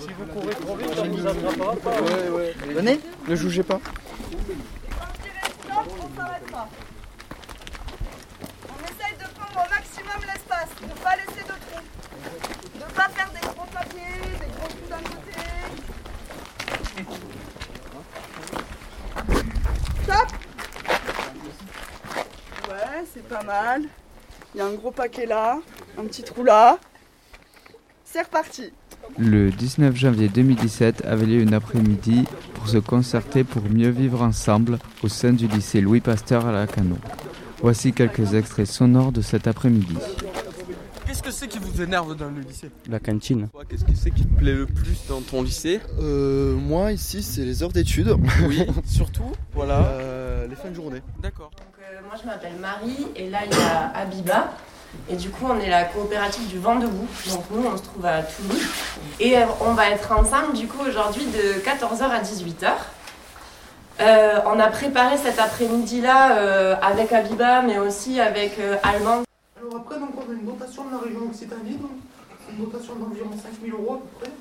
Si vous courez trop vite, on vous attrapera pas. Ouais, ouais. Venez, ne jugez pas. On essaye de prendre au maximum l'espace, ne pas laisser de trous, ne pas faire des gros papiers, des gros trous d'un côté. Stop Ouais, c'est pas mal. Il y a un gros paquet là, un petit trou là. C'est reparti. Le 19 janvier 2017 avait lieu une après-midi pour se concerter pour mieux vivre ensemble au sein du lycée Louis Pasteur à la Cano. Voici quelques extraits sonores de cet après-midi. Qu'est-ce que c'est qui vous énerve dans le lycée? La cantine. Qu'est-ce que c'est qui te plaît le plus dans ton lycée? Euh, moi ici c'est les heures d'études. Oui, surtout, voilà. Euh, les fins de journée. D'accord. Donc, euh, moi je m'appelle Marie et là il y a Abiba. Et du coup on est la coopérative du vent debout. Donc nous on se trouve à Toulouse. Et euh, on va être ensemble du coup aujourd'hui de 14h à 18h. Euh, on a préparé cet après-midi-là euh, avec Abiba mais aussi avec euh, Alban. Alors après, donc, on a une dotation de la région Occitanie, donc une dotation d'environ 5000 euros à peu près.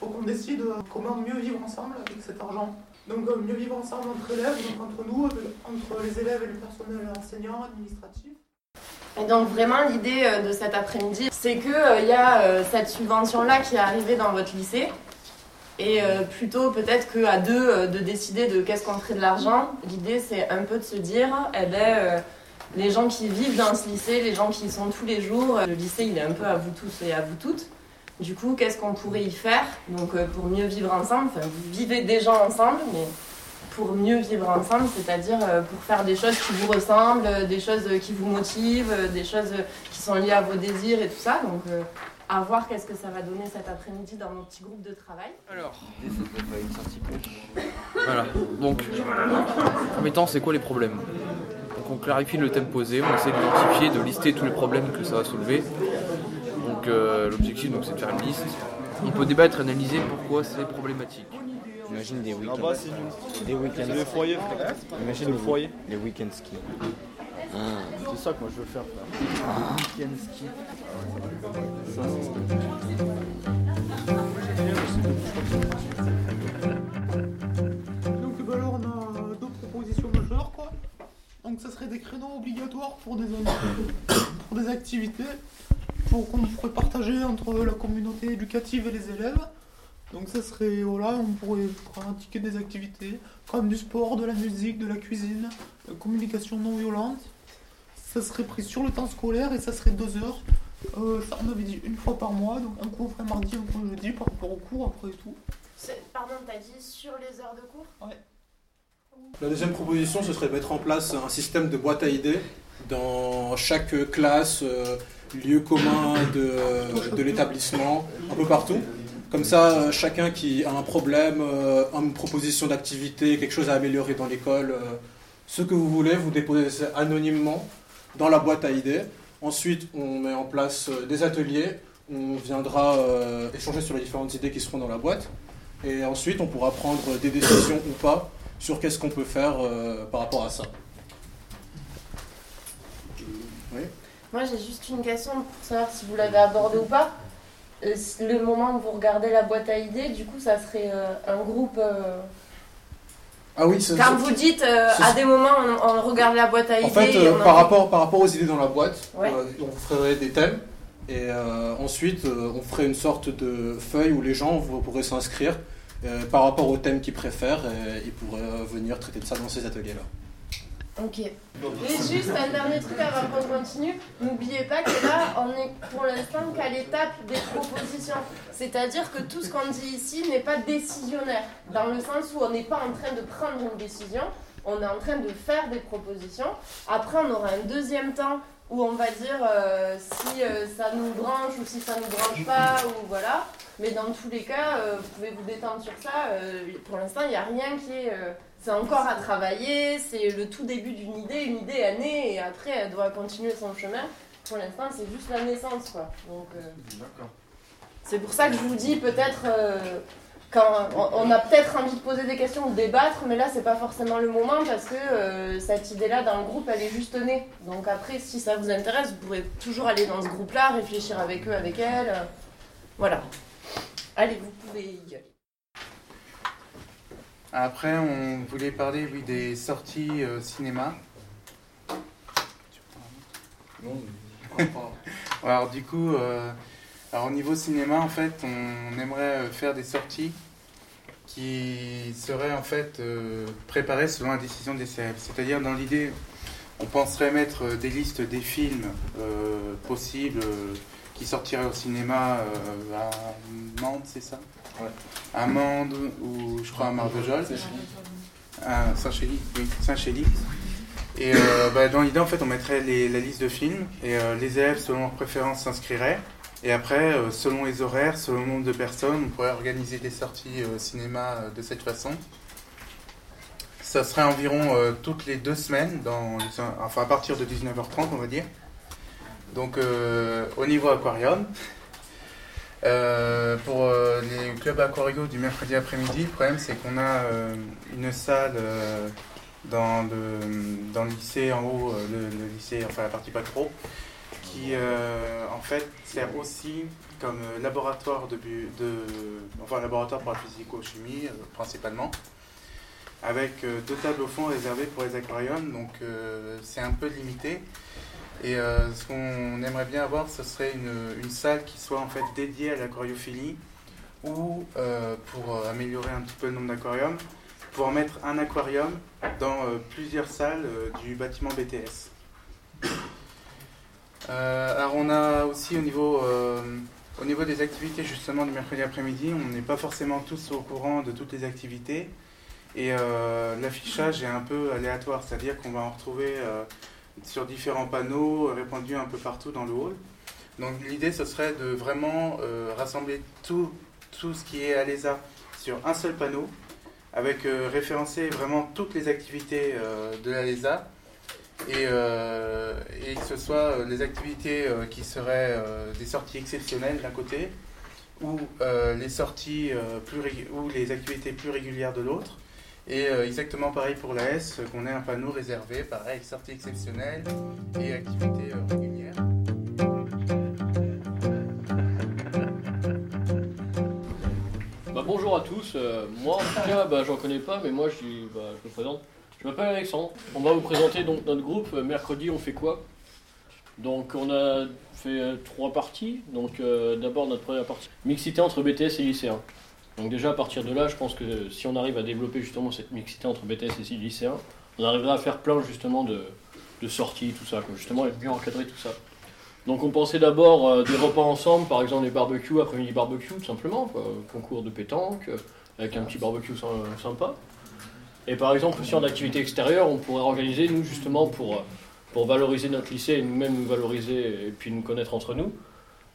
faut qu'on décide comment mieux vivre ensemble avec cet argent. Donc euh, mieux vivre ensemble entre élèves, donc entre nous, avec- entre les élèves et le personnel enseignant, administratif. Et donc vraiment l'idée euh, de cet après-midi, c'est que euh, il y a euh, cette subvention-là qui est arrivée dans votre lycée. Et euh, plutôt peut-être qu'à deux euh, de décider de qu'est-ce qu'on ferait de l'argent. L'idée c'est un peu de se dire, eh ben, euh, les gens qui vivent dans ce lycée, les gens qui y sont tous les jours, euh, le lycée il est un peu à vous tous et à vous toutes. Du coup, qu'est-ce qu'on pourrait y faire? Donc euh, pour mieux vivre ensemble, enfin vous vivez déjà ensemble, mais pour mieux vivre ensemble, c'est-à-dire euh, pour faire des choses qui vous ressemblent, euh, des choses qui vous motivent, des choses qui sont liées à vos désirs et tout ça. Donc euh, à voir qu'est-ce que ça va donner cet après-midi dans mon petit groupe de travail. Alors. Voilà. Donc, en premier temps, c'est quoi les problèmes? Donc, on clarifie le thème posé, on essaie d'identifier, de lister tous les problèmes que ça va soulever. Donc, euh, l'objectif, donc, c'est de faire une liste. On peut débattre, analyser pourquoi c'est problématique. Imagine des week-ends. Là-bas c'est une... Des week-ends. c'est le foyer frère. Imagine le les- foyer. Les week-end ski. C'est ça que moi je veux faire frère. Week-end ski. Ça, c'est- Donc bah, alors on a deux propositions majeures quoi. Donc ça serait des créneaux obligatoires pour des, pour des activités pour qu'on pourrait partager entre la communauté éducative et les élèves. Donc ça serait voilà, on pourrait pratiquer des activités comme du sport, de la musique, de la cuisine, de la communication non violente. Ça serait pris sur le temps scolaire et ça serait deux heures. Euh, ça on avait dit une fois par mois, donc un coup on ferait mardi, un coup jeudi par rapport au cours après et tout. Pardon, t'as dit sur les heures de cours? La deuxième proposition, ce serait de mettre en place un système de boîte à idées dans chaque classe, euh, lieu commun de, l'établissement, un peu partout. Comme ça, euh, chacun qui a un problème, euh, une proposition d'activité, quelque chose à améliorer dans l'école, euh, ce que vous voulez, vous déposez anonymement dans la boîte à idées. Ensuite, on met en place des ateliers. On viendra échanger sur les différentes idées qui seront dans la boîte. Et ensuite, on pourra prendre des décisions ou pas sur qu'est-ce qu'on peut faire par rapport à ça. Oui. Moi j'ai juste une question pour savoir si vous l'avez abordé ou pas. Euh, le moment où vous regardez la boîte à idées, du coup ça serait euh, un groupe... euh, Ah oui, c'est- vous dites, euh, à des moments, on, on regarde la boîte à idées. En fait, euh, par, rapport, par rapport aux idées dans la boîte, Ouais. euh, on ferait des thèmes. Et ensuite, on ferait une sorte de feuille où les gens pourraient s'inscrire par rapport au thème qu'ils préfèrent. Et ils pourraient venir traiter de ça dans ces ateliers-là. Ok. Et juste un dernier truc avant qu'on continue, n'oubliez pas que là, on est pour l'instant qu'à l'étape des propositions. C'est-à-dire que tout ce qu'on dit ici n'est pas décisionnaire, dans le sens où on n'est pas en train de prendre une décision, on est en train de faire des propositions. Après, on aura un deuxième temps où on va dire euh, si euh, ça nous branche ou si ça nous branche pas, ou voilà. Mais dans tous les cas, euh, vous pouvez vous détendre sur ça. pour l'instant, il n'y a rien qui est... c'est encore à travailler, c'est le tout début d'une idée, une idée est née et après elle doit continuer son chemin. Pour l'instant, c'est juste la naissance quoi. Donc euh, c'est pour ça que je vous dis peut-être euh, quand on, on a peut-être envie de poser des questions, de débattre, mais là c'est pas forcément le moment parce que euh, cette idée-là dans le groupe elle est juste née. Donc après, si ça vous intéresse, vous pourrez toujours aller dans ce groupe-là, réfléchir avec eux, avec elles. euh, voilà. Allez, vous pouvez y aller. Après, on voulait parler oui, des sorties euh, cinéma. Alors du coup, euh, alors, au niveau cinéma, en fait, on aimerait euh, faire des sorties qui seraient en fait euh, préparées selon la décision des CF. C'est-à-dire dans l'idée, on penserait mettre des listes des films possibles qui sortiraient au cinéma à Mende, c'est ça? À Mende ou je crois à Marvejols. À Saint-Chély, oui, Saint-Chély. Et euh, bah, dans l'idée, en fait, on mettrait les- la liste de films et euh, les élèves, selon leurs préférences, s'inscriraient. Et après, euh, selon les horaires, selon le nombre de personnes, on pourrait organiser des sorties cinéma de cette façon. Ça serait environ toutes les deux semaines, dans, enfin à partir de 19h30, on va dire. Donc au niveau aquarium. Euh, pour euh, les clubs aquariaux du mercredi après-midi, le problème c'est qu'on a euh, une salle dans, le, dans le lycée en haut, le, lycée, enfin la partie pas trop, qui en fait sert aussi comme laboratoire de, enfin laboratoire pour la physico-chimie principalement, avec deux tables au fond réservées pour les aquariums, donc c'est un peu limité. Et euh, ce qu'on aimerait bien avoir, ce serait une, salle qui soit en fait dédiée à l'aquariophilie, ou euh, pour euh, améliorer un petit peu le nombre d'aquariums, pouvoir mettre un aquarium dans plusieurs salles du bâtiment BTS. Alors on a aussi au niveau, au niveau des activités justement du mercredi après-midi, on n'est pas forcément tous au courant de toutes les activités et l'affichage est un peu aléatoire, c'est-à-dire qu'on va en retrouver sur différents panneaux répandus un peu partout dans le hall. Donc l'idée ce serait de vraiment euh, rassembler tout, tout ce qui est à sur un seul panneau avec euh, référencer vraiment toutes les activités euh, de la LESA et, et que ce soit les activités qui seraient des sorties exceptionnelles d'un côté ou les sorties plus ou les activités plus régulières de l'autre et euh, exactement pareil pour la S qu'on ait un panneau réservé pareil sorties exceptionnelles et activités euh, régulières Bah, bonjour à tous. Euh, moi, en tout cas, bah, j'en connais pas, mais moi, bah, je me présente. Je m'appelle Alexandre. On va vous présenter donc notre groupe. Euh, Mercredi, on fait quoi? Donc, on a fait euh, trois parties. Donc, euh, d'abord, notre première partie mixité entre BTS et lycéens. Donc, déjà, à partir de là, je pense que si on arrive à développer justement cette mixité entre BTS et lycéens, on arrivera à faire plein justement de, de sorties, tout ça, quoi. justement, être mieux encadrer tout ça. Donc on pensait d'abord euh, des repas ensemble, par exemple les barbecues, après-midi barbecue, tout simplement, concours de pétanque, avec un petit barbecue sy- sympa. Et par exemple aussi en activité extérieure, on pourrait organiser, nous justement, pour, euh, pour valoriser notre lycée et nous-mêmes nous valoriser et puis nous connaître entre nous,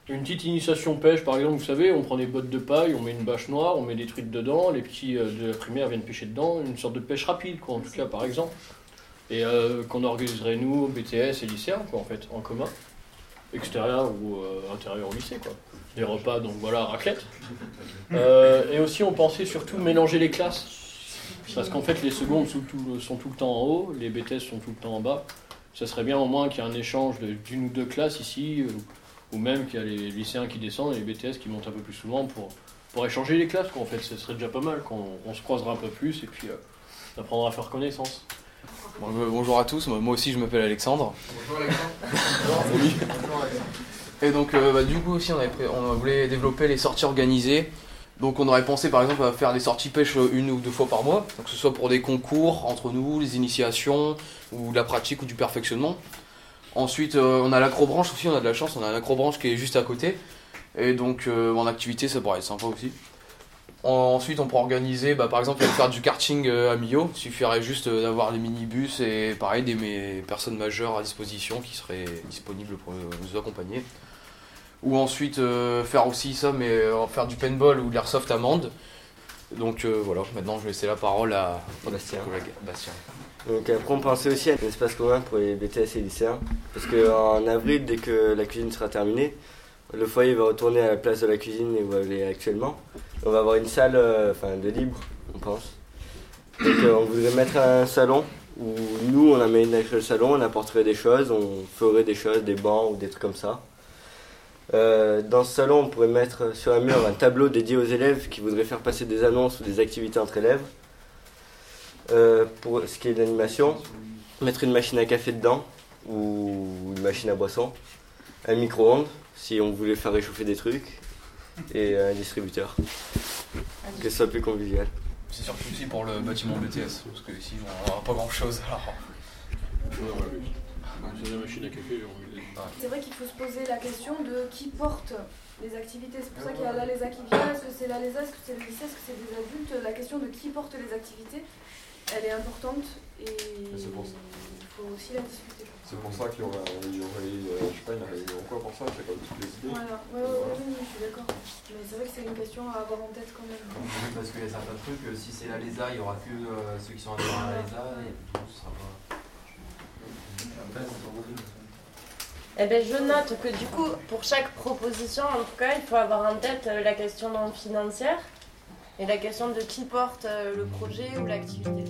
une petite initiation pêche, par exemple, vous savez, on prend des bottes de paille, on met une bâche noire, on met des truites dedans, les petits euh, de la primaire viennent pêcher dedans, une sorte de pêche rapide, quoi, en tout cas, par exemple. Et euh, qu'on organiserait nous, BTS et lycéens, quoi, en fait, en commun extérieur ou euh, intérieur au lycée quoi. Des repas donc voilà raclette. Euh, et aussi on pensait surtout mélanger les classes parce qu'en fait les secondes sont tout, sont tout le temps en haut, les BTS sont tout le temps en bas. Ça serait bien au moins qu'il y ait un échange d'une ou deux classes ici ou, même qu'il y a les lycéens qui descendent et les BTS qui montent un peu plus souvent pour, pour échanger les classes quoi. En fait ce serait déjà pas mal qu'on on se croisera un peu plus et puis euh, on apprendra à faire connaissance. Bon, euh, bonjour à tous, moi aussi je m'appelle Alexandre. Bonjour Alexandre. Salut. Et donc euh, bah, du coup aussi on, avait pré- on voulait développer les sorties organisées. Donc on aurait pensé par exemple à faire des sorties pêche une ou deux fois par mois, donc que ce soit pour des concours entre nous, les initiations, ou la pratique ou du perfectionnement. Ensuite euh, on a l'acrobranche aussi, on a de la chance, on a l'acrobranche qui est juste à côté. Et donc euh, en activité ça pourrait être sympa aussi. Ensuite, on pourrait organiser, bah, par exemple, faire du karting euh, à Millau. Il suffirait juste d'avoir les minibus et pareil, des personnes majeures à disposition qui seraient disponibles pour nous accompagner. Ou ensuite euh, faire aussi ça, mais euh, faire du paintball ou de l'airsoft à Mende. Donc euh, voilà, maintenant je vais laisser la parole à notre Bastien. collègue Bastien. Donc après on pensait aussi à un espace commun pour les BTS et lycéens. Parce qu'en avril, dès que la cuisine sera terminée, le foyer va retourner à la place de la cuisine où elle est actuellement. On va avoir une salle euh, enfin, de libre, on pense. Donc euh, on voudrait mettre un salon où nous, on aménagerait le salon, on apporterait des choses, on ferait des choses, des bancs ou des trucs comme ça. Euh, dans ce salon, on pourrait mettre sur un mur un tableau dédié aux élèves qui voudraient faire passer des annonces ou des activités entre élèves. Euh, pour ce qui est de l'animation, mettre une machine à café dedans ou une machine à boisson, un micro-ondes si on voulait faire réchauffer des trucs et un distributeur. Que ce soit plus convivial. C'est surtout aussi pour le bâtiment BTS, parce que ici on n'aura pas grand chose alors. C'est vrai qu'il faut se poser la question de qui porte les activités. C'est pour ça qu'il y a l'ALESA qui vient. Est-ce que c'est l'ALESA, est-ce que c'est le lycée, est-ce que c'est des adultes? La question de qui porte les activités, elle est importante et c'est pour ça. il faut aussi la discuter. C'est pour ça qu'il y aurait, il y aurait euh, je sais pas, une réunion quoi pour ça, c'est comme toutes les idées. Voilà, ouais, ouais, ouais, oui, je suis d'accord. Mais c'est vrai que c'est une question à avoir en tête quand même. Oui, parce qu'il y a certains trucs, euh, si c'est la LESA, il y aura que euh, ceux qui sont adhérents à la LESA et tout ce sera pas. Eh ben, je note que du coup, pour chaque proposition, en tout cas, il faut avoir en tête euh, la question non financière et la question de qui porte euh, le projet ou l'activité.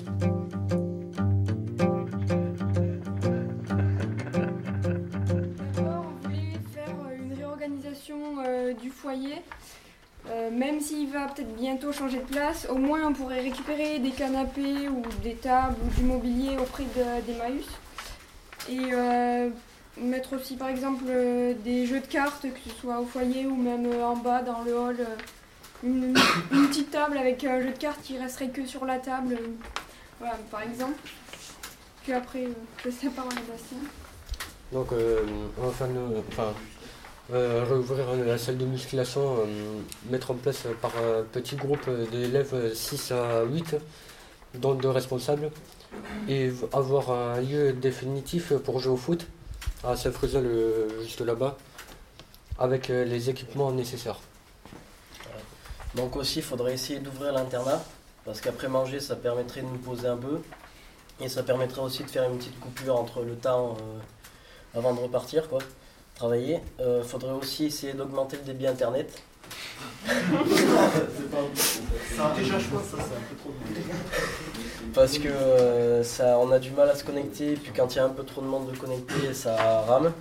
D'abord, on voulait faire euh, une réorganisation euh, du foyer. Même s'il va peut-être bientôt changer de place, au moins on pourrait récupérer des canapés ou des tables ou du mobilier auprès de- d'Emmaüs. Et euh, mettre aussi par exemple des jeux de cartes, que ce soit au foyer ou même en bas dans le hall. Euh, une, petite table avec un jeu de cartes qui resterait que sur la table. euh, voilà, par exemple. Puis après, euh, je laisse la parole Bastien. Donc, euh, on va faire enfin, euh, la salle de musculation, euh, mettre en place euh, par un petit groupe euh, d'élèves euh, 6 à 8, dont deux responsables, et avoir un lieu définitif pour jouer au foot à euh, juste là-bas, avec euh, les équipements nécessaires. Donc aussi, il faudrait essayer d'ouvrir l'internat, parce qu'après manger, ça permettrait de nous poser un peu, et ça permettrait aussi de faire une petite coupure entre le temps euh, avant de repartir, quoi, travailler. Il faudrait aussi essayer d'augmenter le débit internet. Ça, déjà, je pense que ça, c'est un peu trop. Parce que euh, ça, on a du mal à se connecter, puis quand il y a un peu trop de monde de connecté, ça rame.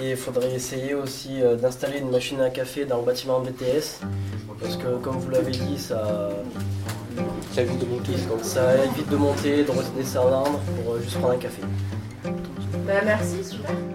Et il faudrait essayer aussi euh, d'installer une machine à café dans le bâtiment BTS, parce que comme vous l'avez dit, ça, ça évite de monter. Ça évite de monter, de redescendre pour euh, juste prendre un café. Bah, merci, super.